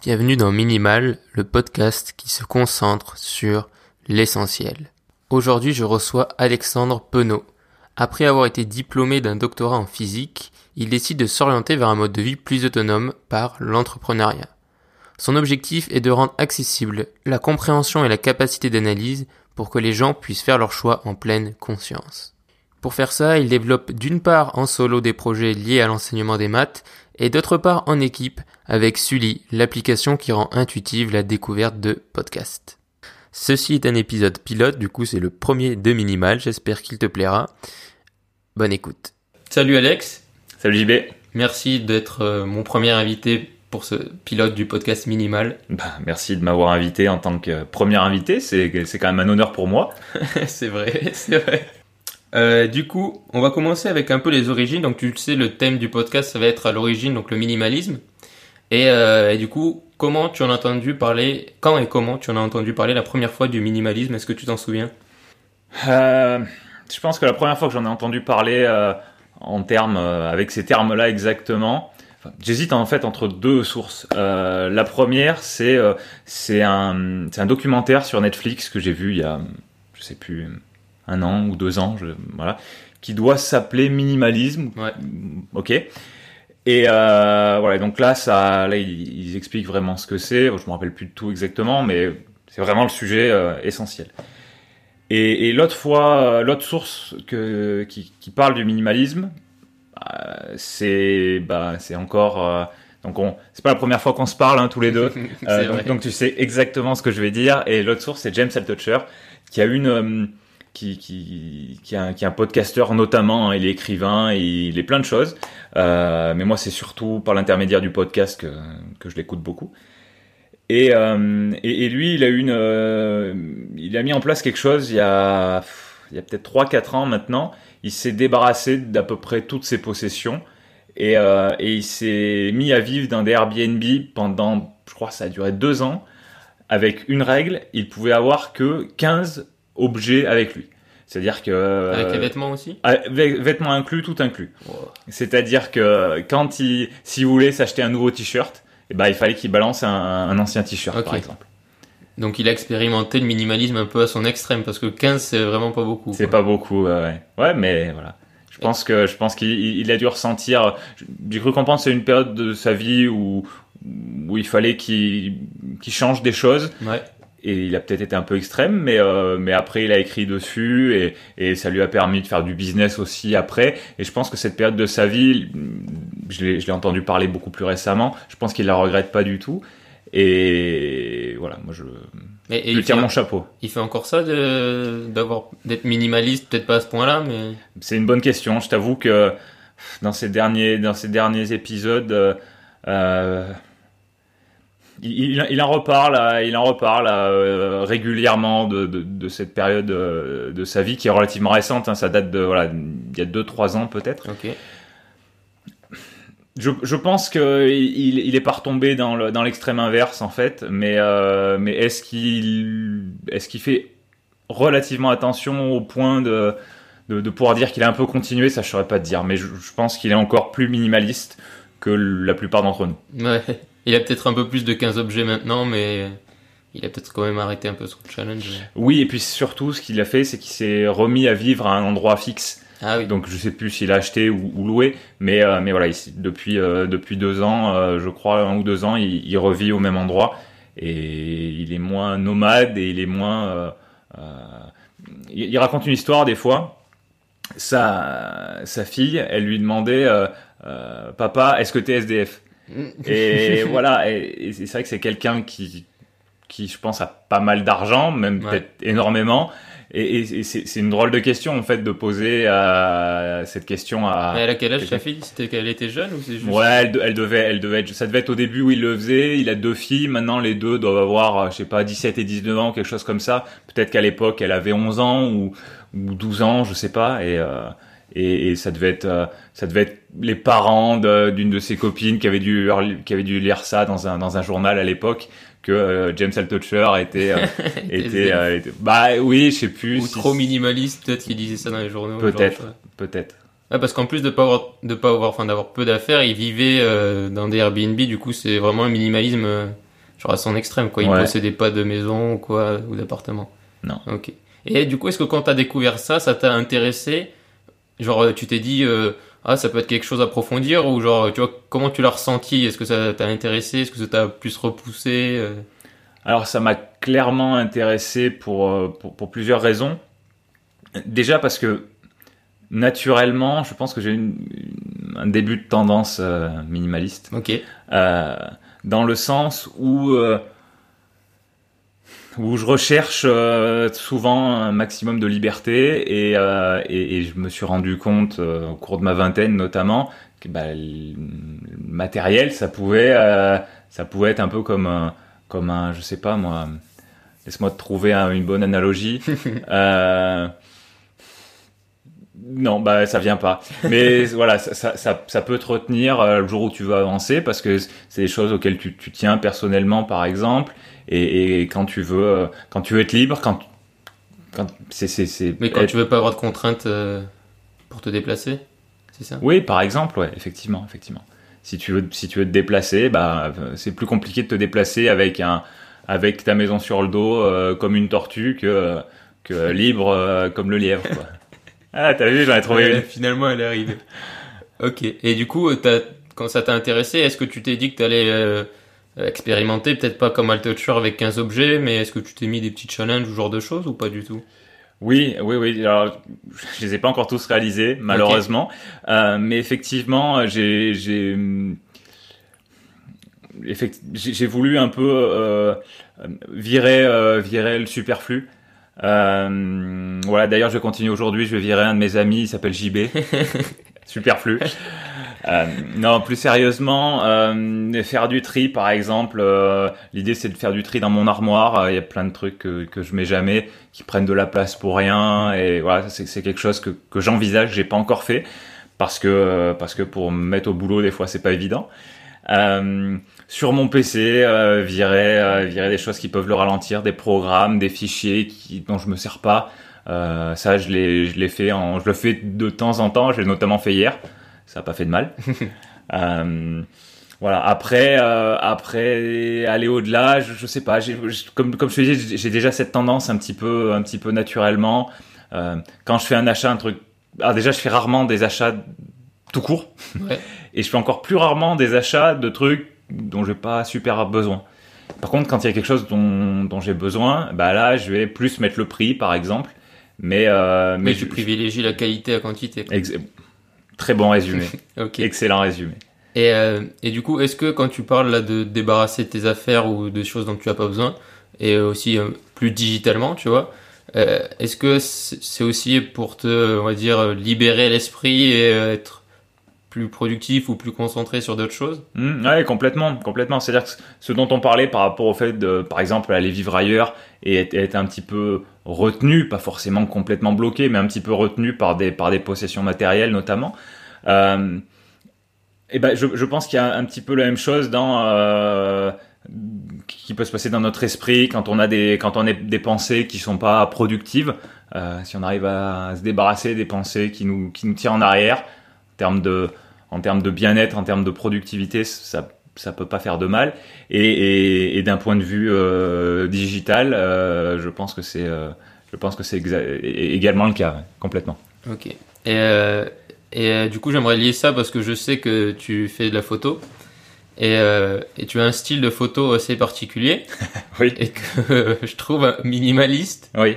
Bienvenue dans Minimal, le podcast qui se concentre sur l'essentiel. Aujourd'hui, je reçois Alexandre Penaud. Après avoir été diplômé d'un doctorat en physique, il décide de s'orienter vers un mode de vie plus autonome par l'entrepreneuriat. Son objectif est de rendre accessible la compréhension et la capacité d'analyse pour que les gens puissent faire leur choix en pleine conscience. Pour faire ça, il développe d'une part en solo des projets liés à l'enseignement des maths et d'autre part en équipe avec Sully, l'application qui rend intuitive la découverte de podcasts. Ceci est un épisode pilote, du coup c'est le premier de Minimal, j'espère qu'il te plaira. Bonne écoute. Salut Alex. Salut JB. Merci d'être euh, mon premier invité pour ce pilote du podcast Minimal. Bah, merci de m'avoir invité en tant que premier invité, c'est quand même un honneur pour moi. c'est vrai, c'est vrai. Euh, du coup, on va commencer avec un peu les origines. Donc, tu sais, le thème du podcast, ça va être à l'origine, donc le minimalisme. Et, euh, et, du coup, comment tu en as entendu parler, quand et comment tu en as entendu parler la première fois du minimalisme? Est-ce que tu t'en souviens? Euh, Je pense que la première fois que j'en ai entendu parler en termes, avec ces termes-là exactement, j'hésite en fait entre deux sources. La première, c'est c'est un, un documentaire sur Netflix que j'ai vu il y a, je sais plus un an ou deux ans, je, voilà, qui doit s'appeler minimalisme. Ouais. Ok. Et euh, voilà, donc là, ça, là, ils, expliquent vraiment ce que c'est. Je me rappelle plus de tout exactement, mais c'est vraiment le sujet euh, essentiel. Et, et l'autre fois, l'autre source que, qui, qui, parle du minimalisme, euh, c'est bah, c'est encore. Euh, donc on, c'est pas la première fois qu'on se parle hein, tous les deux. donc, donc, tu sais exactement ce que je vais dire. Et l'autre source, c'est James Altucher, qui a une qui, est un, qui podcasteur notamment, hein, il est écrivain, il est plein de choses. Euh, mais moi, c'est surtout par l'intermédiaire du podcast que, je l'écoute beaucoup. Et, euh, et, et, lui, il a une, euh, il a mis en place quelque chose il y a, il y a peut-être 3-4 ans maintenant. Il s'est débarrassé d'à peu près toutes ses possessions et, et il s'est mis à vivre dans des Airbnb pendant, je crois, ça a duré deux ans, avec une règle, il pouvait avoir que 15 objets avec lui. C'est-à-dire que avec les vêtements aussi? Avec, vêtements inclus, tout inclus. Wow. C'est-à-dire que quand il, s'il voulait s'acheter un nouveau t-shirt, eh ben il fallait qu'il balance un, un ancien t-shirt okay. par exemple. Donc il a expérimenté le minimalisme un peu à son extrême parce que 15 c'est vraiment pas beaucoup. C'est pas beaucoup, ouais. Ouais, mais voilà. Je pense que je pense qu'il il a dû ressentir. J'ai cru comprendre c'est une période de sa vie où où il fallait qu'il qu'il change des choses. Ouais et il a peut-être été un peu extrême, mais euh, mais après il a écrit dessus et, et ça lui a permis de faire du business aussi après. Et je pense que cette période de sa vie, je l'ai, je l'ai entendu parler beaucoup plus récemment. Je pense qu'il la regrette pas du tout. Et voilà, moi je, mais, je tire mon chapeau. Il fait encore ça de, d'avoir d'être minimaliste, peut-être pas à ce point-là, mais c'est une bonne question. Je t'avoue que dans ces derniers dans ces derniers épisodes. Euh, il, il, en reparle, il en reparle euh, régulièrement de, de, de, cette période euh, de sa vie qui est relativement récente. Hein, ça date de voilà, il y a 2-3 ans peut-être. Okay. Je, je, pense que il, il est pas retombé dans, le, dans l'extrême inverse en fait, mais euh, mais est-ce qu'il est-ce qu'il fait relativement attention au point de de, de pouvoir dire qu'il a un peu continué, ça je saurais pas te dire, mais je, je pense qu'il est encore plus minimaliste que la plupart d'entre nous. Ouais. Il a peut-être un peu plus de 15 objets maintenant, mais il a peut-être quand même arrêté un peu son challenge. Oui, et puis surtout, ce qu'il a fait, c'est qu'il s'est remis à vivre à un endroit fixe. Ah oui. Donc je sais plus s'il a acheté ou, ou loué, mais euh, mais voilà, il, depuis euh, depuis deux ans, euh, je crois un ou deux ans, il, il, revit au même endroit et il est moins nomade et il est moins. Il, il, raconte une histoire des fois. Sa sa fille, elle lui demandait, papa, est-ce que t'es SDF et voilà, et, et c'est vrai que c'est quelqu'un qui, qui, je pense, a pas mal d'argent, même ouais. peut-être énormément. Et, et c'est une drôle de question en fait de poser à cette question à. Mais elle a quel âge sa fille? C'était qu'elle était jeune ou c'est juste Ouais, elle, elle, devait, elle devait être. Ça devait être au début où il le faisait. Il a deux filles. Maintenant, les deux doivent avoir, je sais pas, 17 et 19 ans, quelque chose comme ça. Peut-être qu'à l'époque, elle avait 11 ans ou, ou 12 ans, je sais pas. Et euh, et, et, ça devait être euh, ça devait être les parents d'une de, de, ses copines qui avaient dû qui avaient dû lire ça dans un dans un journal à l'époque que euh, James Altucher était euh, était, euh, était, bah oui je sais plus ou si trop minimaliste peut-être qu'il disait ça dans les journaux peut-être peut-être parce qu'en plus de pas avoir de pas avoir enfin d'avoir peu d'affaires il vivait dans des Airbnb du coup c'est vraiment un minimalisme genre à son extrême, quoi. Il Ouais. possédait pas de maison ou quoi, ou d'appartement. Non. Ok. Et du coup, est-ce que quand t'as découvert ça, ça t'a intéressé Genre, tu t'es dit, euh, ah, ça peut être quelque chose à approfondir ou genre, tu vois, comment tu l'as ressenti? Est-ce que ça t'a intéressé? Est-ce que ça t'a plus repoussé euh? Alors ça m'a clairement intéressé pour, euh, pour, pour plusieurs raisons. Déjà parce que naturellement, je pense que j'ai une- une- un début de tendance euh, minimaliste. Ok. Euh, dans le sens où, euh, où je recherche euh, souvent un maximum de liberté et, euh, et, et je me suis rendu compte euh, au cours de ma vingtaine notamment que bah, le matériel ça pouvait ça pouvait être un peu comme un, comme un je sais pas moi laisse-moi te trouver un- une bonne analogie non, bah ça vient pas. Mais voilà, ça, ça, ça, ça peut te retenir le jour où tu veux avancer parce que c'est des choses auxquelles tu, tu tiens personnellement, par exemple. Et, et quand tu veux, euh, quand tu veux être libre, quand, quand c'est, c'est, c'est. Mais quand être- tu veux pas avoir de contraintes euh, pour te déplacer, c'est ça? Oui, par exemple, ouais, effectivement, effectivement. Si tu veux, si tu veux te déplacer, bah euh, c'est plus compliqué de te déplacer avec un, avec ta maison sur le dos euh, comme une tortue que, que libre euh, comme le lièvre. Quoi. ah, t'as vu, j'en ai trouvé une. Finalement, elle est arrivée. ok. Et du coup, t'as- quand ça t'a intéressé, est-ce que tu t'es dit que t'allais euh, expérimenter, peut-être pas comme Toucher avec 15 objets, mais est-ce que tu t'es mis des petits challenges ou genre de choses ou pas du tout? Oui, oui, oui. Alors, je les ai pas encore tous réalisés, malheureusement. Euh, mais effectivement, j'ai, j'ai, effect- j'ai j'ai voulu un peu euh, virer, euh, virer le superflu. Voilà. D'ailleurs, je continue aujourd'hui. Je vais virer un de mes amis. Il s'appelle JB. superflu. Euh, non, plus sérieusement, euh, faire du tri, par exemple. euh, L'idée, c'est de faire du tri dans mon armoire. Euh, Il y a plein de trucs que, que je mets jamais, qui prennent de la place pour rien. Et voilà, c'est quelque chose que, que j'envisage. J'ai pas encore fait parce que euh, parce que pour me mettre au boulot, des fois, c'est pas évident. Euh, sur mon PC, virer, virer des choses qui peuvent le ralentir, des programmes, des fichiers qui, dont je me sers pas. Ça, je l'ai, je l'ai fait. En, je le fais de temps en temps. Je l'ai notamment fait hier. Ça a pas fait de mal. Euh, voilà. Après, euh, après aller au-delà, je, je sais pas. Je- comme comme je te disais, j'ai- déjà cette tendance un petit peu, un petit peu naturellement. Euh, quand je fais un achat, un truc. Ah, déjà, je fais rarement des achats tout court. Ouais. Et je fais encore plus rarement des achats de trucs dont j'ai pas super besoin. Par contre, quand il y a quelque chose dont, dont j'ai besoin, bah là, je vais plus mettre le prix, par exemple. Mais, euh, Mais je- tu privilégies la qualité à quantité. Très bon résumé. Ok. Excellent résumé. Et, euh, et du coup, est-ce que quand tu parles là de débarrasser tes affaires ou de choses dont tu as pas besoin, et aussi euh, plus digitalement, tu vois, euh, est-ce que c'est aussi pour te, on va dire, libérer l'esprit et euh, être plus productif ou plus concentré sur d'autres choses Mm, ouais, complètement, complètement. C'est-à-dire que ce dont on parlait par rapport au fait de, par exemple, aller vivre ailleurs et être, un petit peu retenu, pas forcément complètement bloqué, mais un petit peu retenu par des, par des possessions matérielles notamment. Euh, et ben, je, pense qu'il y a un petit peu la même chose dans euh, qui peut se passer dans notre esprit quand on a des quand on a des pensées qui sont pas productives. Euh, si on arrive à se débarrasser des pensées qui nous qui nous tirent en arrière, termes de en termes de bien-être, en termes de productivité, ça ça peut pas faire de mal. Et, et, et d'un point de vue euh, digital, euh, je pense que c'est euh, je pense que c'est exa- également le cas, complètement. Ok. Et, et du coup, j'aimerais lier ça parce que je sais que tu fais de la photo. Et, et tu as un style de photo assez particulier Oui, et que je trouve minimaliste oui.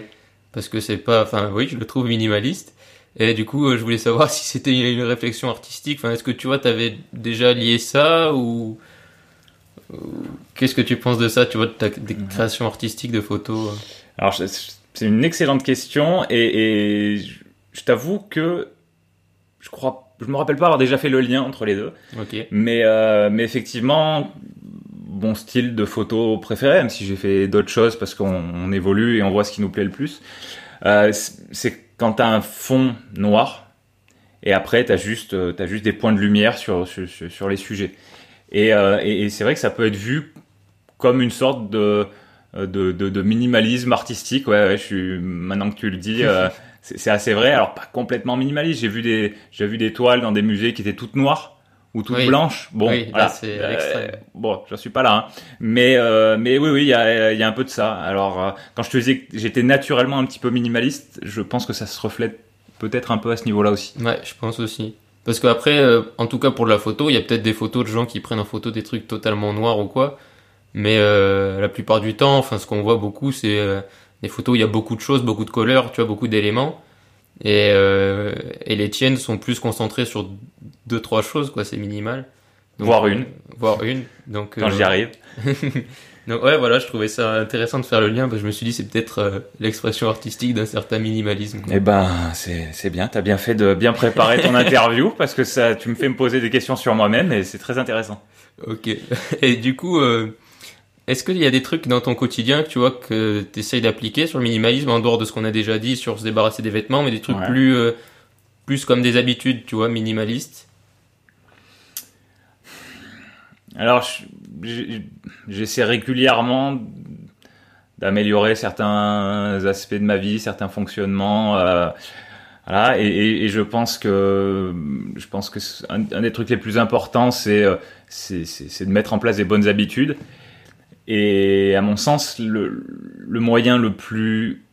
parce que c'est pas enfin oui je le trouve minimaliste et du coup euh, je voulais savoir si c'était une réflexion artistique. Enfin est-ce que tu vois t'avais déjà lié ça ou, qu'est-ce que tu penses de ça tu vois de ta des créations artistiques de photos euh? Alors, c'est une excellente question et, et je, t'avoue que je crois, je me rappelle pas avoir déjà fait le lien entre les deux, ok. Mais euh, mais effectivement, mon style de photo préféré, même si j'ai fait d'autres choses parce qu'on on évolue et on voit ce qui nous plaît le plus, euh, c'est- quand t'as un fond noir et après t'as juste euh, juste des points de lumière sur sur, sur- les sujets. Et, euh, et, et c'est vrai que ça peut être vu comme une sorte de de, de, de minimalisme artistique. Ouais, ouais, je suis maintenant que tu le dis, euh, c'est assez vrai. Alors pas complètement minimaliste. J'ai vu des vu des toiles dans des musées qui étaient toutes noires ou toute Oui. blanche. Bon, Oui, là, voilà. c'est Euh, bon, je suis pas là, hein. mais euh, mais oui, oui, il y a, y a un peu de ça. Alors, euh, quand je te disais que j'étais naturellement un petit peu minimaliste, je pense que ça se reflète peut-être un peu à ce niveau-là aussi. Ouais, je pense aussi. Parce qu'après, euh, en tout cas pour de la photo, il y a peut-être des photos de gens qui prennent en photo des trucs totalement noirs ou quoi. Mais euh, la plupart du temps, enfin, ce qu'on voit beaucoup, c'est euh, des photos où il y a beaucoup de choses, beaucoup de couleurs, tu vois, beaucoup d'éléments. Et, euh, et les tiennes sont plus concentrées sur deux, trois choses, quoi, c'est minimal. Donc, Voire euh, une. voire une. Donc, Quand euh, j'y arrive. donc ouais, voilà, je trouvais ça intéressant de faire le lien, parce que je me suis dit, c'est peut-être euh, l'expression artistique d'un certain minimalisme. quoi. Eh ben, c'est c'est bien. T'as bien fait de bien préparer ton interview parce que ça, tu me fais me poser des questions sur moi-même et c'est très intéressant. Ok. Et du coup, euh, est-ce qu'il y a des trucs dans ton quotidien que tu vois que tu essayes d'appliquer sur le minimalisme en dehors de ce qu'on a déjà dit sur se débarrasser des vêtements, mais des trucs Ouais. plus euh, plus comme des habitudes, tu vois, minimalistes? Alors, j'essaie régulièrement d'améliorer certains aspects de ma vie, certains fonctionnements. euh, voilà, et, et- et je pense que je pense que un, un des trucs les plus importants, c'est euh, c'est de mettre en place des bonnes habitudes. Et à mon sens, le, le moyen le plus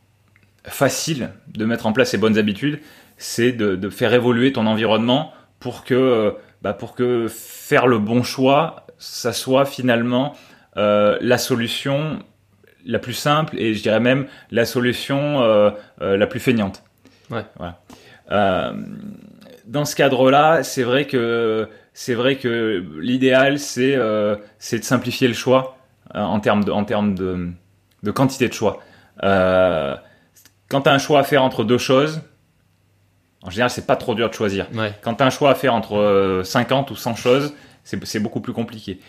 facile de mettre en place ces bonnes habitudes, c'est de, de faire évoluer ton environnement pour que, euh, bah, pour que faire le bon choix, ça soit finalement euh, la solution la plus simple et je dirais même la solution euh, euh, la plus feignante. Ouais. Voilà. Dans ce cadre-là, c'est vrai que c'est vrai que l'idéal c'est c'est de simplifier le choix en termes de en termes de, de quantité de choix. Euh, quand tu as un choix à faire entre deux choses, en général, c'est pas trop dur de choisir. Ouais. Quand tu as un choix à faire entre euh, 50 ou 100 choses, c'est c'est beaucoup plus compliqué.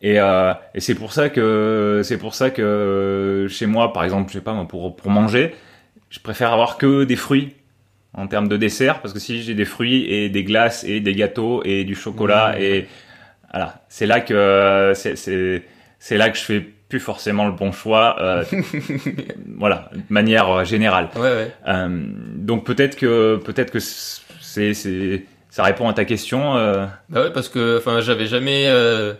Et, euh, et c'est pour ça que c'est pour ça que euh, chez moi, par exemple, je sais pas pour pour manger, je préfère avoir que des fruits en termes de dessert parce que si j'ai des fruits et des glaces et des gâteaux et du chocolat Mmh. et voilà, c'est là que c'est c'est là que je fais plus forcément le bon choix. euh, voilà, de manière euh, générale. Ouais, ouais. Euh, donc peut-être que peut-être que c'est c'est ça répond à ta question. euh. Bah ouais, parce que enfin, j'avais jamais euh,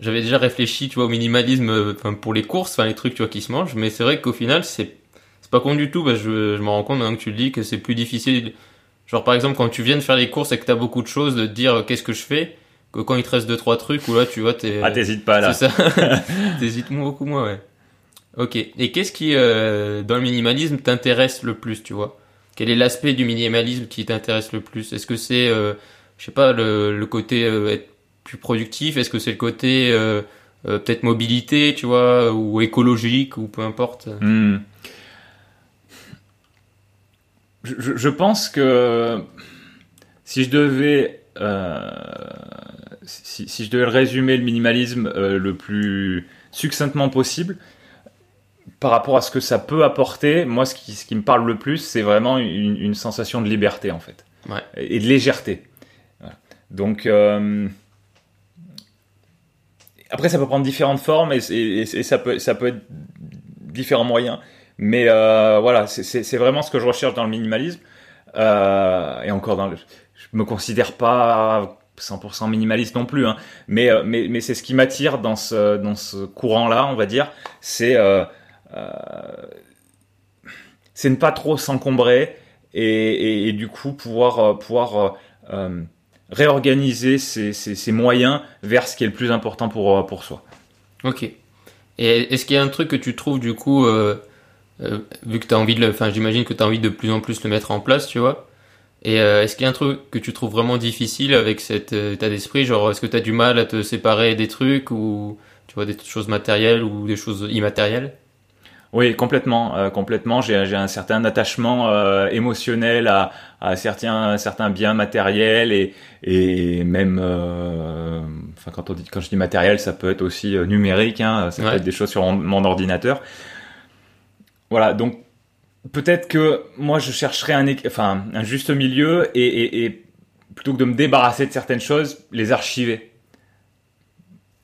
j'avais déjà réfléchi, tu vois, au minimalisme euh, pour les courses, enfin les trucs tu vois qui se mangent, mais c'est vrai qu'au final, c'est c'est pas con du tout parce que je, je me rends compte maintenant que tu le dis que c'est plus difficile genre par exemple quand tu viens de faire les courses et que t'as beaucoup de choses de te dire qu'est-ce que je fais que quand il te reste deux trois trucs où là tu vois t'es Ah t'hésites pas là. C'est ça. T'hésites beaucoup moins, ouais. Ok. Et qu'est-ce qui, euh, dans le minimalisme, t'intéresse le plus, tu vois? Quel est l'aspect du minimalisme qui t'intéresse le plus? Est-ce que c'est, euh, je sais pas, le, le côté euh, être plus productif? Est-ce que c'est le côté euh, euh, peut-être mobilité, tu vois, ou écologique, ou peu importe? Je, je- je pense que si je devais euh, si, si je devais résumer le minimalisme euh, le plus succinctement possible par rapport à ce que ça peut apporter, moi ce qui, ce qui me parle le plus, c'est vraiment une, une sensation de liberté en fait Ouais. et de légèreté. Voilà. Donc euh, après ça peut prendre différentes formes et, et- et ça peut ça peut être différents moyens. Mais euh, voilà, c'est- vraiment ce que je recherche dans le minimalisme. Euh, et encore, dans le, je me considère pas 100% minimaliste non plus, hein, mais, euh, mais, mais c'est ce qui m'attire dans ce, dans ce courant-là, on va dire. C'est euh, euh, ne pas trop s'encombrer et, et, du coup pouvoir, pouvoir réorganiser ses, moyens vers ce qui est le plus important pour, pour soi. Ok. Et est-ce qu'il y a un truc que tu trouves du coup, vu que t'as envie de le, enfin j'imagine que t'as envie de plus en plus le mettre en place, tu vois. Et euh, est-ce qu'il y a un truc que tu trouves vraiment difficile avec cet euh, état d'esprit, genre est-ce que t'as du mal à te séparer des trucs ou tu vois des choses matérielles ou des choses immatérielles? Oui, complètement, euh, complètement. J'ai j'ai un certain attachement euh, émotionnel à, à certains certains biens matériels et et même, euh, enfin quand on dit quand je dis matériel, ça peut être aussi euh, numérique. Hein, ça Ouais. peut être des choses sur mon, mon ordinateur. Voilà, donc peut-être que moi je chercherais un enfin un juste milieu et, plutôt que de me débarrasser de certaines choses, les archiver.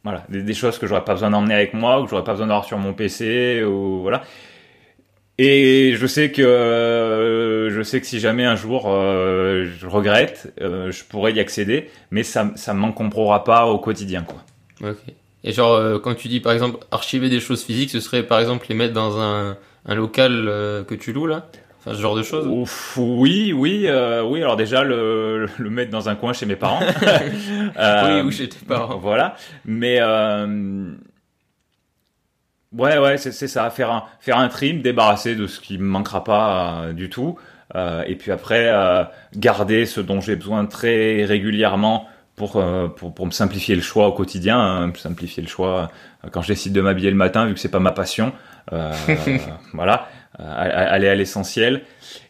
Voilà, des, choses que j'aurais pas besoin d'emmener avec moi ou que j'aurais pas besoin d'avoir sur mon PC ou voilà. Et je sais que euh, je sais que si jamais un jour euh, je regrette, euh, je pourrais y accéder, mais ça ça m'encombrera pas au quotidien quoi. Ok. Et genre quand tu dis par exemple archiver des choses physiques, ce serait par exemple les mettre dans un, un local euh, que tu loues là, enfin ce genre de choses. Ouf, oui, oui, euh, oui. Alors déjà le, le mettre dans un coin chez mes parents. Euh, oui, ou chez tes parents. Voilà. Mais euh, ouais, ouais, c'est ça. Faire un faire un tri, me débarrasser de ce qui me manquera pas du tout. Et puis après, garder ce dont j'ai besoin très régulièrement pour, pour, pour me simplifier le choix au quotidien, hein, simplifier le choix quand je décide de m'habiller le matin, vu que c'est pas ma passion. Euh, voilà, euh, aller à l'essentiel.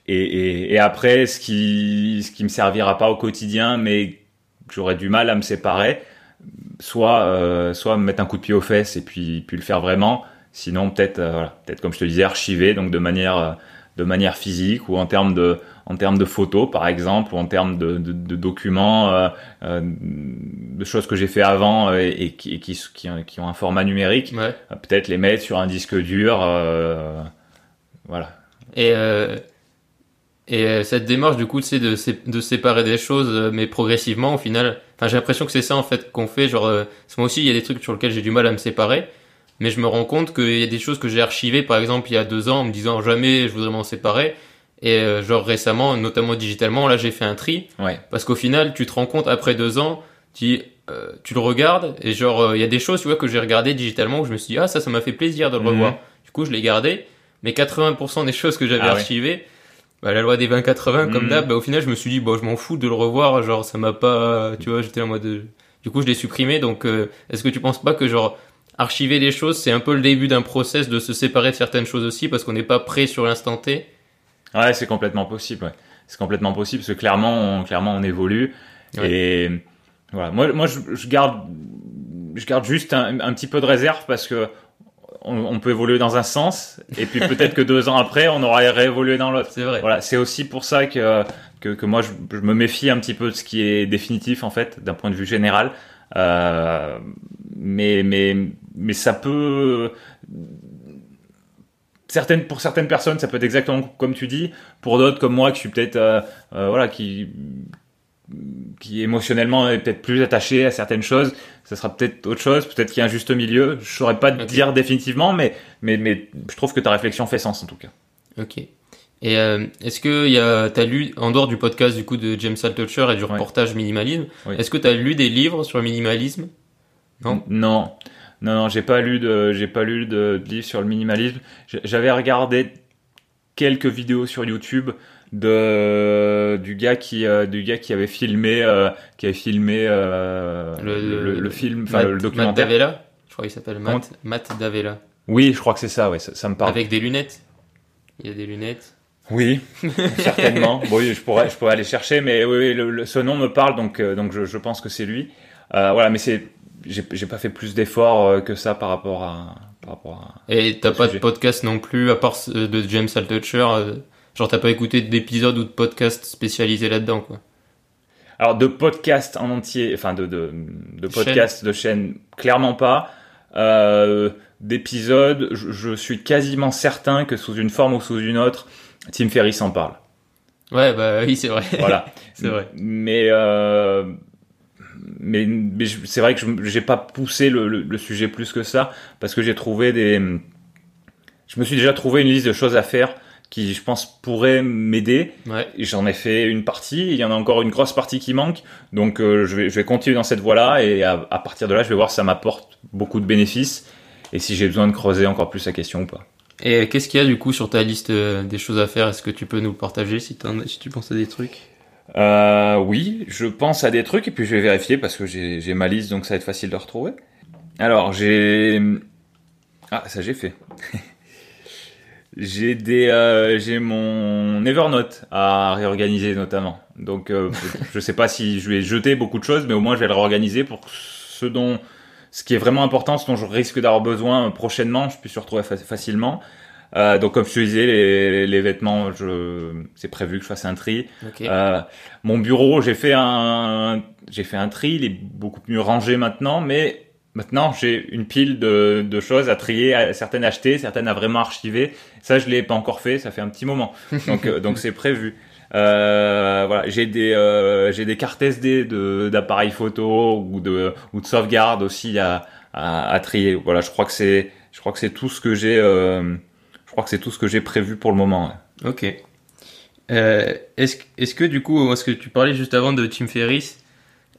Et, après, ce qui, ce qui me servira pas au quotidien, mais j'aurais du mal à me séparer, soit, euh, soit me mettre un coup de pied aux fesses et puis, puis le faire vraiment. Sinon, peut-être, peut-être comme je te disais, archiver, donc de manière, de manière physique ou en termes de, en termes de photos, par exemple, ou en termes de, de, de documents, euh, euh, de choses que j'ai fait avant euh, et, et qui, et qui, qui, ont- qui ont un format numérique. Ouais. Peut-être les mettre sur un disque dur, euh, voilà. Et et cette démarche du coup, c'est de sé- de séparer des choses, mais progressivement au final. Enfin, j'ai l'impression que c'est ça en fait qu'on fait. Genre, moi aussi, il y a des trucs sur lesquels j'ai du mal à me séparer. Mais je me rends compte qu'il y a des choses que j'ai archivées, par exemple, il y a deux ans, en me disant jamais je voudrais m'en séparer. Et euh, genre récemment, notamment digitalement, là j'ai fait un tri. Ouais. Parce qu'au final, tu te rends compte après deux ans, tu, euh, tu le regardes et genre euh, il y a des choses tu vois que j'ai regardé digitalement où je me suis dit ah ça ça m'a fait plaisir de le Mhm. revoir. Du coup je l'ai gardé, mais 80% des choses que j'avais Ah ouais. archivées, bah, la loi des 20-80 comme Mhm. d'hab, bah, au final je me suis dit bon je m'en fous de le revoir, genre ça m'a pas, tu vois j'étais en mode, de- du coup je l'ai supprimé. Donc euh, est-ce que tu penses pas que genre archiver les choses c'est un peu le début d'un process de se séparer de certaines choses aussi parce qu'on n'est pas prêt sur l'instant T? Ouais, c'est complètement possible. Ouais. C'est complètement possible parce que clairement, on, clairement, on évolue. Ouais. Et voilà. Moi, moi, je, je garde, je garde juste un, un petit peu de réserve parce que on, on peut évoluer dans un sens et puis peut-être que deux ans après, on aura réévolué dans l'autre. C'est vrai. Voilà. C'est aussi pour ça que que, que moi, je, je me méfie un petit peu de ce qui est définitif en fait, d'un point de vue général. Euh, mais mais mais ça peut certaines pour certaines personnes ça peut être exactement comme tu dis pour d'autres comme moi qui suis peut-être euh, euh, voilà qui qui émotionnellement est peut-être plus attaché à certaines choses ça sera peut-être autre chose peut-être qu'il y a un juste milieu je saurais pas te dire définitivement mais mais mais je trouve que ta réflexion fait sens en tout cas Ok. Et euh, est-ce que y a, t'as lu en dehors du podcast du coup de James Altucher et du Ouais. reportage minimalisme, Oui. est-ce que t'as lu des livres sur le minimalisme? Non? non non non j'ai pas lu de j'ai pas lu de, de livre sur le minimalisme. J'avais regardé quelques vidéos sur YouTube de du gars qui euh, du gars qui avait filmé euh, qui avait filmé euh, le, le- le film enfin Matt, le Matt documentaire. Davella, je crois qu'il s'appelle Matt, Matt Davella, oui je crois que c'est ça ouais ça, ça me parle. Avec des lunettes. Il y a des lunettes. oui certainement. Bon oui, je pourrais je pourrais aller chercher mais oui, ce nom me parle donc donc je, je pense que c'est lui. Voilà mais c'est j'ai j'ai pas fait plus d'efforts euh, que ça par rapport à par rapport à Et t'as Pas de pas de sujet. podcast non plus à part ce- de James Altucher. euh, genre t'as pas écouté d'épisodes ou de podcasts spécialisés là-dedans quoi. Alors de podcast en entier, enfin de de, de podcast de chaîne, clairement pas. Euh, D'épisodes, je, je suis quasiment certain que sous une forme ou sous une autre, Tim Ferriss en parle. Ouais bah oui c'est vrai. Voilà. c'est vrai. Mais euh, mais, c'est vrai que je j'ai pas poussé le, le, le sujet plus que ça parce que j'ai trouvé des. Je me suis déjà trouvé une liste de choses à faire qui, je pense, pourraient m'aider. Ouais. J'en ai fait une partie, il y en a encore une grosse partie qui manque, donc euh, je, vais, je vais continuer dans cette voie-là et à, à partir de là, je vais voir si ça m'apporte beaucoup de bénéfices et si j'ai besoin de creuser encore plus la question ou pas. Et qu'est-ce qu'il y a du coup sur ta liste euh, des choses à faire? Est-ce que tu peux nous partager si, si tu penses à des trucs? Euh, oui, je pense à des trucs et puis je vais vérifier parce que j'ai ma liste donc ça va être facile de retrouver. Alors j'ai ah ça j'ai fait. j'ai des euh, j'ai mon Evernote à réorganiser notamment. Donc euh, je sais pas si je vais jeter beaucoup de choses mais au moins je vais le réorganiser pour ce dont ce qui est vraiment important, ce dont je risque d'avoir besoin prochainement, je puisse le retrouver fa- facilement. Euh, donc comme je te disais, les, les vêtements, je, c'est prévu que je fasse un tri. Ok. Euh, mon bureau, j'ai fait un, j'ai fait un tri, il est beaucoup mieux rangé maintenant, mais Maintenant, j'ai une pile de, de choses à trier, à- certaines achetées, certaines à vraiment archiver. Ça, je l'ai pas encore fait, ça fait un petit moment. Donc, euh, donc c'est prévu. Euh, voilà, j'ai des euh, j'ai des cartes SD de d'appareils photo ou de ou de sauvegarde aussi à, à, à trier. Voilà, je crois que c'est je crois que c'est tout ce que j'ai euh, crois que c'est tout ce que j'ai prévu pour le moment. Ok. Euh, est-ce, que- est-ce du coup, parce que tu parlais juste avant de Tim Ferriss,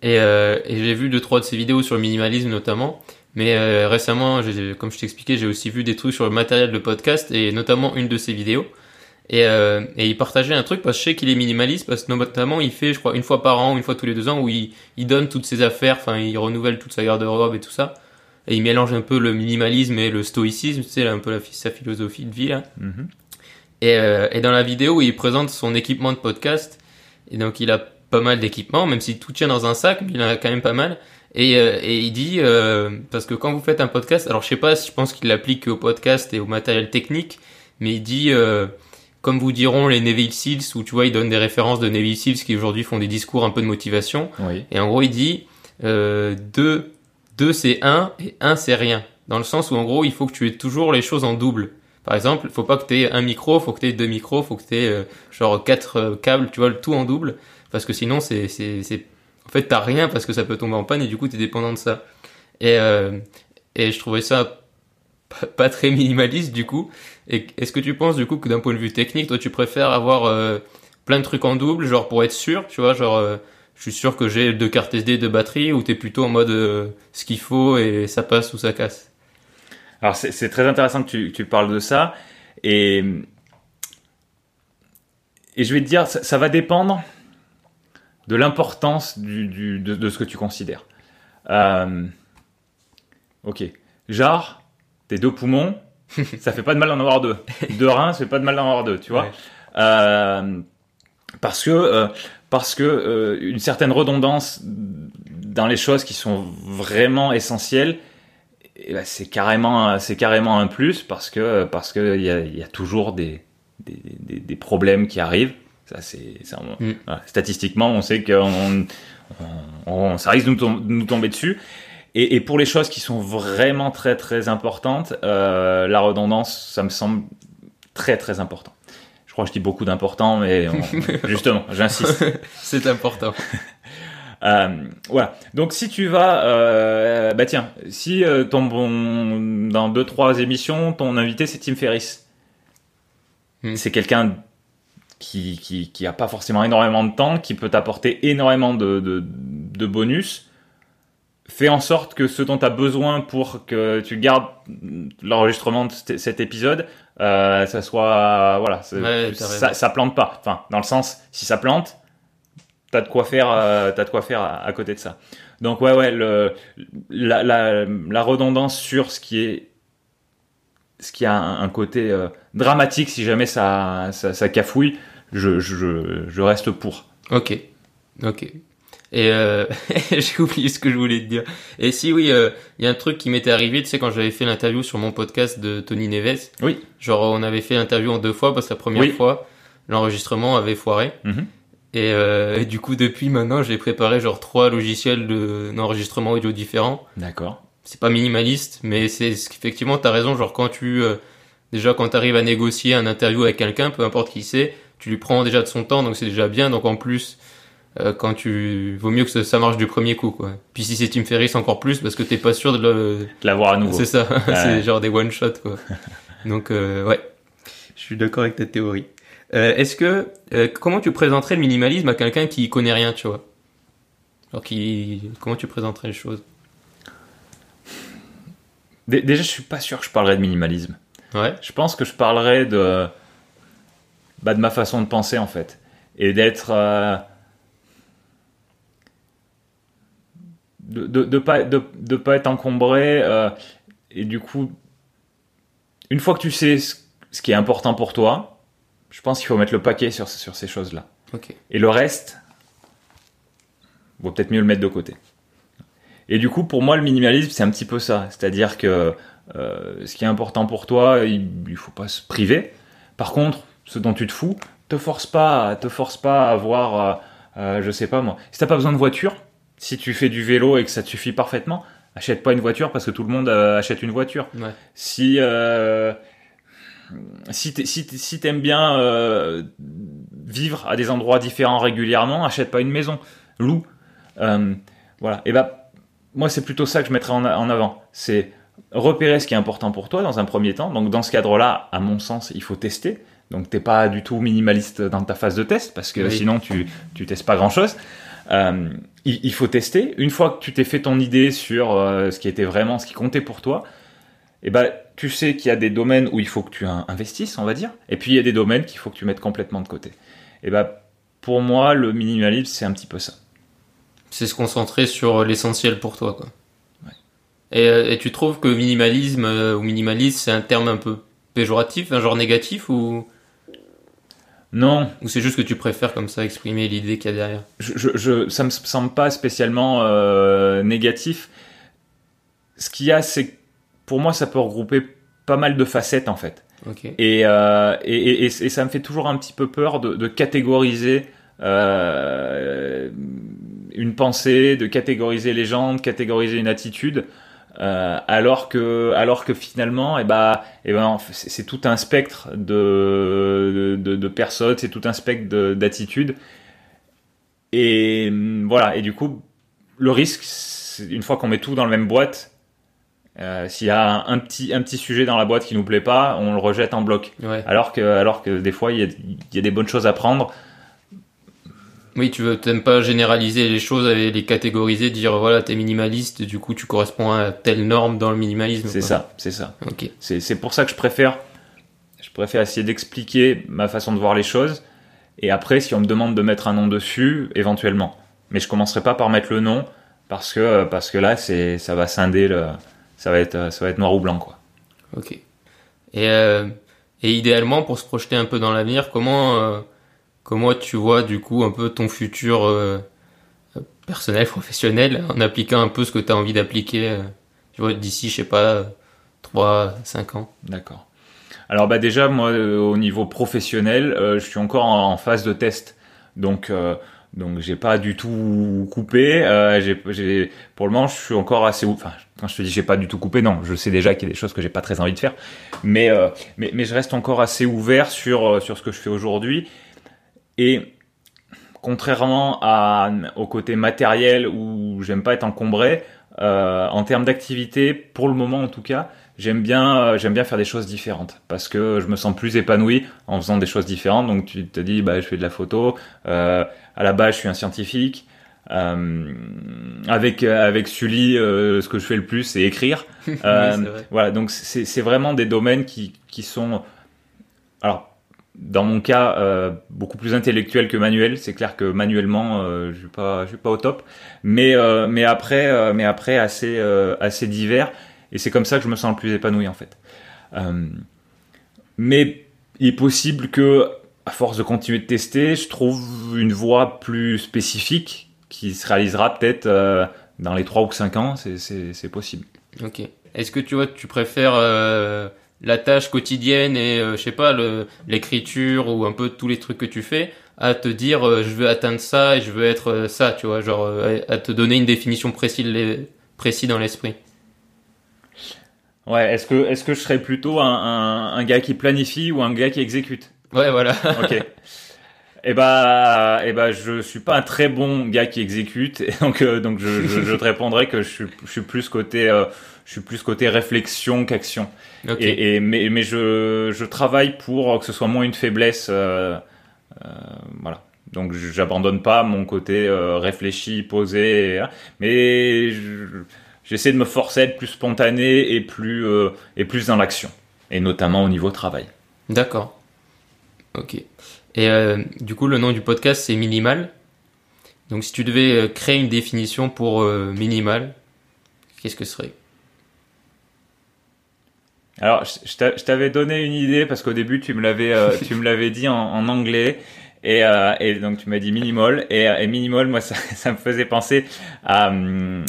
et, euh, et j'ai vu deux trois de ses vidéos sur le minimalisme notamment, mais euh, récemment, comme je t'expliquais, j'ai aussi vu des trucs sur le matériel de podcast et notamment une de ses vidéos. Et, il partageait un truc parce que je sais qu'il est minimaliste parce que notamment il fait, je crois, une fois par an, une fois tous les deux ans où il donne toutes ses affaires, enfin il renouvelle toute sa garde-robe et tout ça. Et il mélange un peu le minimalisme et le stoïcisme, tu sais, là, un peu la, sa philosophie de vie là. Mhm. Et, euh, et dans la vidéo, il présente son équipement de podcast. Et donc, il a pas mal d'équipements, même si tout tient dans un sac, mais il en a quand même pas mal. Et, euh, et il dit, euh, parce que quand vous faites un podcast, alors je sais pas, si je pense qu'il l'applique au podcast et au matériel technique, mais il dit, comme vous diront les Neville Seals, où tu vois, il donne des références de Neville Seals qui aujourd'hui font des discours un peu de motivation. Oui. Et en gros, il dit deux, deux c'est un et un c'est rien. Dans le sens où en gros, il faut que tu aies toujours les choses en double. Par exemple, il faut pas que tu aies un micro, faut que tu aies deux micros, faut que tu aies genre quatre euh, câbles, tu vois, tout en double. Parce que sinon, c'est. En fait, t'as rien parce que ça peut tomber en panne et du coup, tu es dépendant de ça. Et, euh, et je trouvais ça pas, très minimaliste du coup. Est-ce que tu penses du coup que d'un point de vue technique, toi, tu préfères avoir euh, plein de trucs en double, genre pour être sûr, tu vois, genre... je suis sûr que j'ai deux cartes SD de batterie ou t'es plutôt en mode euh, ce qu'il faut et ça passe ou ça casse. Alors c'est très intéressant que tu, que tu parles de ça et et je vais te dire ça, ça va dépendre de l'importance du, du- de, de ce que tu considères. Euh, ok, genre tes deux poumons, ça fait pas de mal d'en avoir deux. Deux reins, ça fait pas de mal d'en avoir deux, tu vois. Ouais. Euh, parce que parce que euh, une certaine redondance dans les choses qui sont vraiment essentielles eh ben, c'est carrément c'est carrément un plus parce que parce que il y a, il y a toujours des, des, des, des problèmes qui arrivent ça c'est Mm. voilà. statistiquement on sait que on, on- ça risque de nous, tom- de nous tomber dessus et, et pour les choses qui sont vraiment très très importantes euh, la redondance ça me semble très très important crois que je dis beaucoup d'important mais on- justement j'insiste C'est important. euh, voilà. Donc si tu vas, euh, bah tiens, si euh, ton bon, dans deux trois émissions, ton invité c'est Tim Ferriss, Hmm. c'est quelqu'un qui, qui qui a pas forcément énormément de temps, qui peut t'apporter énormément de, de de bonus. Fais en sorte que ce dont tu as besoin pour que tu gardes l'enregistrement de cet épisode, euh, ça soit voilà, Ouais, ça, plante pas. Enfin, dans le sens, si ça plante, t'as de quoi faire, euh, t'as de quoi faire à, à côté de ça. Donc ouais, ouais, le, la, la, la redondance sur ce qui est, ce qui a un, un côté euh, dramatique, si jamais ça, ça, ça cafouille, je, je, je reste pour. Ok. Ok. Et euh, j'ai oublié ce que je voulais te dire. Et si oui, euh, il y a un truc qui m'était arrivé, tu sais, quand j'avais fait l'interview sur mon podcast de Tony Neves. Oui. Genre, on avait fait l'interview en deux fois parce que la première Oui. fois, l'enregistrement avait foiré. Mhm. Et, euh, et du coup, depuis maintenant, j'ai préparé genre trois logiciels de- d'enregistrement audio différents. D'accord. c'est pas minimaliste, mais c'est effectivement t'as raison. Genre quand tu euh, déjà quand t'arrives à négocier un interview avec quelqu'un, peu importe qui c'est, tu lui prends déjà de son temps, donc c'est déjà bien. Donc en plus, euh, quand tu vaut mieux que ça, marche du premier coup, quoi. Puis si c'est Tim Ferriss encore plus, parce que t'es pas sûr de le. De l'avoir à nouveau. C'est ça, Ouais. c'est genre des one shot, quoi. donc euh, ouais, je suis d'accord avec ta théorie. Euh, Est-ce que euh, comment tu présenterais le minimalisme à quelqu'un qui connaît rien, tu vois? Alors qui comment tu présenterais les choses? Dé- Déjà, je suis pas sûr que je parlerai de minimalisme. Ouais. Je pense que je parlerai de, bah, de ma façon de penser en fait, et d'être, de, de, de pas de, de pas être encombré, euh, et du coup, une fois que tu sais ce, ce qui est important pour toi, je pense qu'il faut mettre le paquet sur, sur ces choses-là. Et le reste, vaut peut-être mieux le mettre de côté. Et du coup, pour moi, le minimalisme, c'est un petit peu ça. C'est-à-dire que euh, ce qui est important pour toi, il, il faut pas se priver. Par contre, ce dont tu te fous, te force pas, te force pas à avoir, euh, euh, je sais pas moi. Si t'as pas besoin de voiture, si tu fais du vélo et que ça te suffit parfaitement, achète pas une voiture parce que tout le monde euh, achète une voiture. Ouais. Si euh, si t'aimes bien euh, vivre à des endroits différents régulièrement, achète pas une maison, loue. Euh, voilà. Et bah moi c'est plutôt ça que je mettrais en, en avant. C'est repérer ce qui est important pour toi dans un premier temps. Donc dans ce cadre-là, à mon sens, il faut tester. Donc t'es pas du tout minimaliste dans ta phase de test parce que Oui. sinon tu tu testes pas grand-chose. Euh, il, il faut tester. Une fois que tu t'es fait ton idée sur euh, ce qui était vraiment, ce qui comptait pour toi, et ben tu sais qu'il y a des domaines où il faut que tu in- investisses, on va dire, et puis il y a des domaines qu'il faut que tu mettes complètement de côté. Et ben pour moi, le minimalisme, c'est un petit peu ça. C'est se concentrer sur l'essentiel pour toi, quoi. Et, euh, et tu trouves que minimalisme euh, ou minimaliste, c'est un terme un peu péjoratif, un genre négatif, ou, Non, ou c'est juste que tu préfères comme ça exprimer l'idée qu'il y a derrière je, je, je- ça me semble pas spécialement euh, négatif. Ce qu'il y a, c'est que pour moi, ça peut regrouper pas mal de facettes en fait. Et, euh, et, et, et- et ça me fait toujours un petit peu peur de, de catégoriser euh, une pensée, de catégoriser les gens, de catégoriser une attitude, euh, alors que alors que finalement, et ben, et ben, c'est tout un spectre de, de, de personnes, c'est tout un spectre de- d'attitudes. Et hum, voilà. Et du coup, le risque, une fois qu'on met tout dans la même boîte, euh, s'il y a un petit, un petit sujet dans la boîte qui nous plaît pas, on le rejette en bloc. Ouais. Alors que, alors que des fois, il y a, il y a des bonnes choses à prendre. Oui, tu veux, t'aimes pas généraliser les choses, et les catégoriser, dire voilà, t'es minimaliste, du coup tu corresponds à telle norme dans le minimalisme. C'est ça, c'est ça. Ok. C'est, c'est pour ça que je préfère, je préfère essayer d'expliquer ma façon de voir les choses. Et après, si on me demande de mettre un nom dessus, éventuellement. Mais je commencerai pas par mettre le nom parce que, parce que là, c'est, ça va scinder le, ça va être, ça va être noir ou blanc, quoi. Ok. Et, euh, et idéalement, pour se projeter un peu dans l'avenir, comment, euh, comment tu vois du coup un peu ton futur euh, personnel, professionnel, en appliquant un peu ce que tu as envie d'appliquer euh, d'ici, je sais pas, 3, 5 ans? D'accord. Alors bah déjà moi euh, au niveau professionnel, je suis encore en, phase de test. Donc donc j'ai pas du tout coupé. Euh, pour le moment je suis encore assez. Enfin quand je te dis j'ai pas du tout coupé, non, je sais déjà qu'il y a des choses que j'ai pas très envie de faire. Mais mais mais je reste encore assez ouvert sur sur ce que je fais aujourd'hui. Et contrairement à au côté matériel où j'aime pas être encombré, euh, en termes d'activité, pour le moment en tout cas, j'aime bien, euh, j'aime bien faire des choses différentes parce que je me sens plus épanoui en faisant des choses différentes. Donc tu te dis, bah, je fais de la photo. Euh, à la base, je suis un scientifique. Euh, avec avec Sully, ce que je fais le plus, c'est écrire. Oui, c'est vrai. voilà, donc c'est vraiment des domaines qui qui sont, alors dans mon cas, euh, beaucoup plus intellectuels que manuels. C'est clair que manuellement, euh, je suis pas je suis pas au top, mais euh, mais après mais après assez assez divers. Et c'est comme ça que je me sens le plus épanoui en fait. Mais il est possible que, à force de continuer de tester, je trouve une voie plus spécifique qui se réalisera peut-être dans les 3 ou 5 ans, c'est- possible. Ok. Est-ce que tu vois, tu préfères la tâche quotidienne et euh, je sais pas l'écriture ou un peu tous les trucs que tu fais à te dire euh, je veux atteindre ça et je veux être euh, ça, tu vois, genre à te donner une définition précise, les- précise dans l'esprit. Ouais, est-ce que, est-ce que je serais plutôt un, un, un gars qui planifie ou un gars qui exécute? Ouais, voilà. Ok. Et bah, et bah, je suis pas un très bon gars qui exécute, et donc, donc je, je, je te répondrai que je suis, je suis plus côté, je suis plus côté réflexion qu'action. Et, et mais, mais je, je travaille pour que ce soit moins une faiblesse. euh, euh, voilà. Donc je- j'abandonne pas mon côté euh, réfléchi, posé, et, hein. mais je- j'essaie de me forcer à être plus spontané et plus euh, et plus dans l'action, et notamment au niveau travail. D'accord. Ok. Et euh, du coup, le nom du podcast, c'est Minimal. Donc, si tu devais créer une définition pour minimal, qu'est-ce que ce serait? Alors je, je t'a- je t'avais donné une idée parce qu'au début tu me l'avais euh, tu me l'avais dit en, en anglais. Et, euh, et donc tu m'as dit minimal et, euh, et minimal moi ça, ça me faisait penser à hum,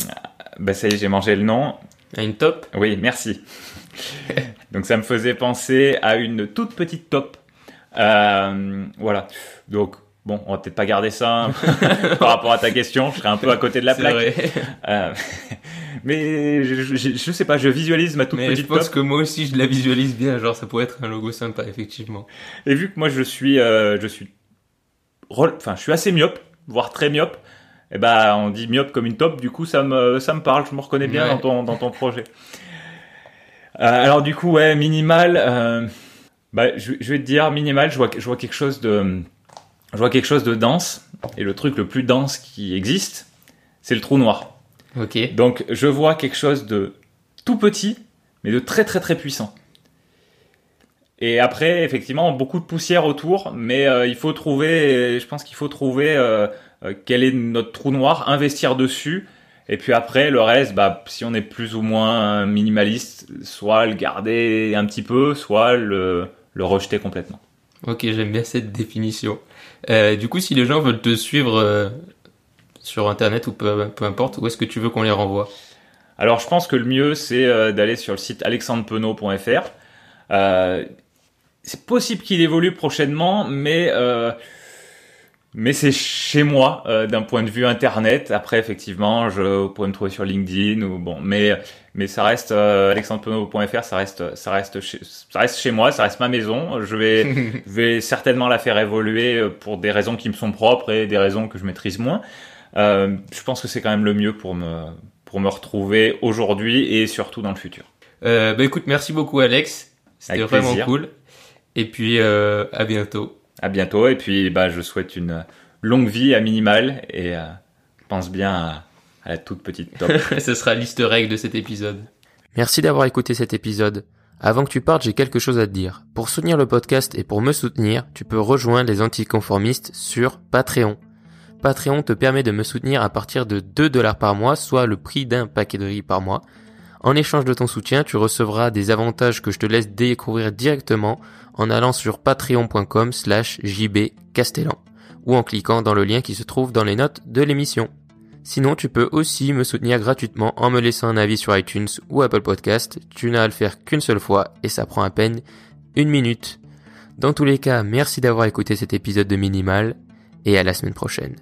bah ça y est j'ai mangé le nom À Une top Oui, merci. Donc ça me faisait penser à une toute petite top. Euh, voilà. Donc bon, on va peut-être pas garder ça hein, par rapport à ta question. Je serais un peu à côté de la plaque. vrai. Euh, mais je, je, je, sais pas, je visualise ma toute mais petite je pense top. que moi aussi je la visualise bien, genre ça pourrait être un logo sympa effectivement. Et vu que moi je suis, euh, je suis, enfin, je suis assez myope, voire très myope. Et ben, on dit myope comme une top. Du coup, ça me, ça me parle. Je me reconnais bien Ouais. dans ton, dans ton projet. Euh, alors du coup, ouais, minimal. euh, bah, je, je vais te dire minimal. Je vois, je vois quelque chose de, je vois quelque chose de dense. Et le truc le plus dense qui existe, c'est le trou noir. Donc, je vois quelque chose de tout petit, mais de très très très puissant. Et après, effectivement, beaucoup de poussière autour, mais euh, il faut trouver, je pense qu'il faut trouver euh, euh, quel est notre trou noir, investir dessus, et puis après, le reste, bah, si on est plus ou moins minimaliste, soit le garder un petit peu, soit le, le rejeter complètement. Ok, j'aime bien cette définition. Euh, du coup, si les gens veulent te suivre sur internet ou peu, peu importe, où est-ce que tu veux qu'on les renvoie? Alors, je pense que le mieux, c'est euh, d'aller sur le site alexandrepenot.fr. Euh, c'est possible qu'il évolue prochainement, mais euh, mais c'est chez moi euh, d'un point de vue internet. Après, effectivement, je pouvez me trouver sur LinkedIn ou bon, mais mais ça reste euh, alexandrepenot.fr, ça reste ça reste chez, ça reste chez moi, ça reste ma maison. Je vais vais certainement la faire évoluer pour des raisons qui me sont propres et des raisons que je maîtrise moins. Euh, je pense que c'est quand même le mieux pour me pour me retrouver aujourd'hui et surtout dans le futur. euh, Bah écoute, merci beaucoup Alex. C'était vraiment plaisir. cool. Et puis euh, à bientôt. À bientôt et puis bah je souhaite une longue vie à minimal et euh, pense bien à, à la toute petite top. Ce sera l'easter egg de cet épisode. Merci d'avoir écouté cet épisode. Avant que tu partes, j'ai quelque chose à te dire. Pour soutenir le podcast et pour me soutenir, tu peux rejoindre les anticonformistes sur Patreon. Patreon te permet de me soutenir à partir de 2 dollars par mois, soit le prix d'un paquet de riz par mois. En échange de ton soutien, tu recevras des avantages que je te laisse découvrir directement en allant sur patreon.com slash jbcastellan ou en cliquant dans le lien qui se trouve dans les notes de l'émission. Sinon, tu peux aussi me soutenir gratuitement en me laissant un avis sur iTunes ou Apple Podcast. Tu n'as à le faire qu'une seule fois et ça prend à peine une minute. Dans tous les cas, merci d'avoir écouté cet épisode de Minimal et à la semaine prochaine.